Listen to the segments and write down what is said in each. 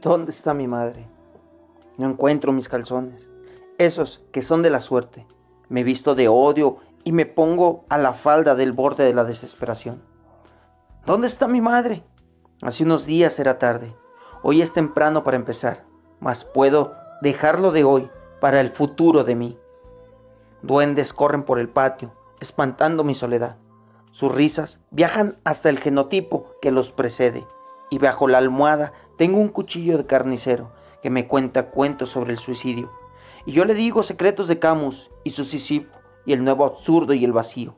¿Dónde está mi madre? No encuentro mis calzones, esos que son de la suerte. Me visto de odio y me pongo a la falda del borde de la desesperación. ¿Dónde está mi madre? Hace unos días era tarde. Hoy es temprano para empezar, mas puedo dejarlo de hoy para el futuro de mí. Duendes corren por el patio, espantando mi soledad. Sus risas viajan hasta el genotipo que los precede, y bajo la almohada tengo un cuchillo de carnicero que me cuenta cuentos sobre el suicidio. Y yo le digo secretos de Camus y su Sísifo y el nuevo absurdo y el vacío.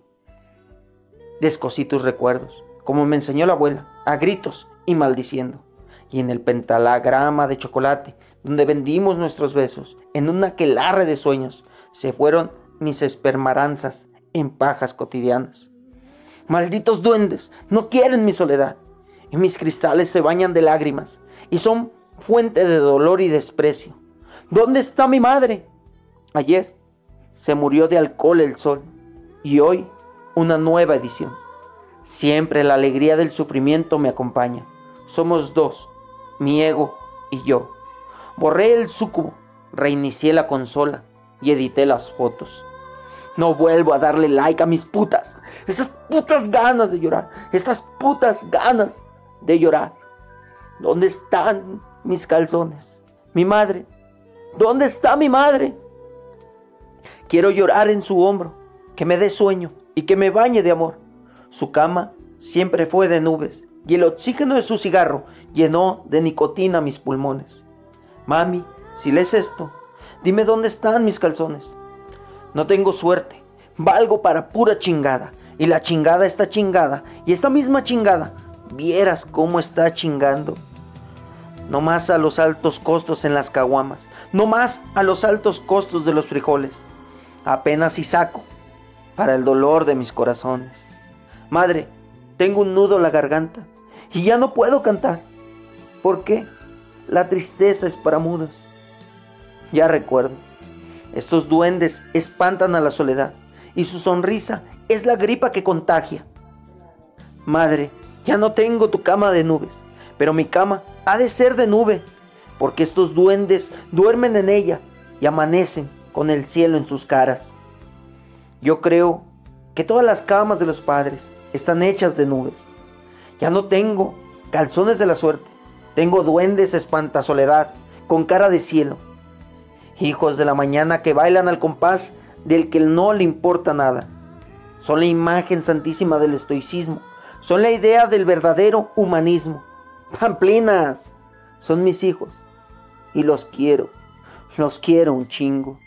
Descosí tus recuerdos, como me enseñó la abuela, a gritos y maldiciendo. Y en el pentalagrama de chocolate, donde vendimos nuestros besos, en un aquelarre de sueños, se fueron mis espermaranzas en pajas cotidianas. Malditos duendes, no quieren mi soledad, y mis cristales se bañan de lágrimas, y son fuente de dolor y desprecio. ¿Dónde está mi madre? Ayer se murió de alcohol el sol, y hoy una nueva edición. Siempre la alegría del sufrimiento me acompaña. Somos dos, mi ego y yo. Borré el sucubo, reinicié la consola y edité las fotos. No vuelvo a darle like a mis putas. Esas putas ganas de llorar. Estas putas ganas de llorar. ¿Dónde están mis calzones? Mi madre. ¿Dónde está mi madre? Quiero llorar en su hombro, que me dé sueño y que me bañe de amor. Su cama siempre fue de nubes y el oxígeno de su cigarro llenó de nicotina mis pulmones. Mami, si lees esto, dime dónde están mis calzones. No tengo suerte, valgo para pura chingada. Y la chingada está chingada. Y esta misma chingada, vieras cómo está chingando. No más a los altos costos en las caguamas. No más a los altos costos de los frijoles. Apenas si saco para el dolor de mis corazones. Madre, tengo un nudo en la garganta y ya no puedo cantar. ¿Por qué? La tristeza es para mudos. Ya recuerdo estos duendes espantan a la soledad y su sonrisa es la gripa que contagia. Madre, ya no tengo tu cama de nubes, pero mi cama ha de ser de nube, porque estos duendes duermen en ella y amanecen con el cielo en sus caras. Yo creo que todas las camas de los padres están hechas de nubes. Ya no tengo calzones de la suerte, tengo duendes espanta soledad con cara de cielo hijos de la mañana que bailan al compás del que no le importa nada. Son la imagen santísima del estoicismo, son la idea del verdadero humanismo. Pamplinas, son mis hijos y los quiero, los quiero un chingo.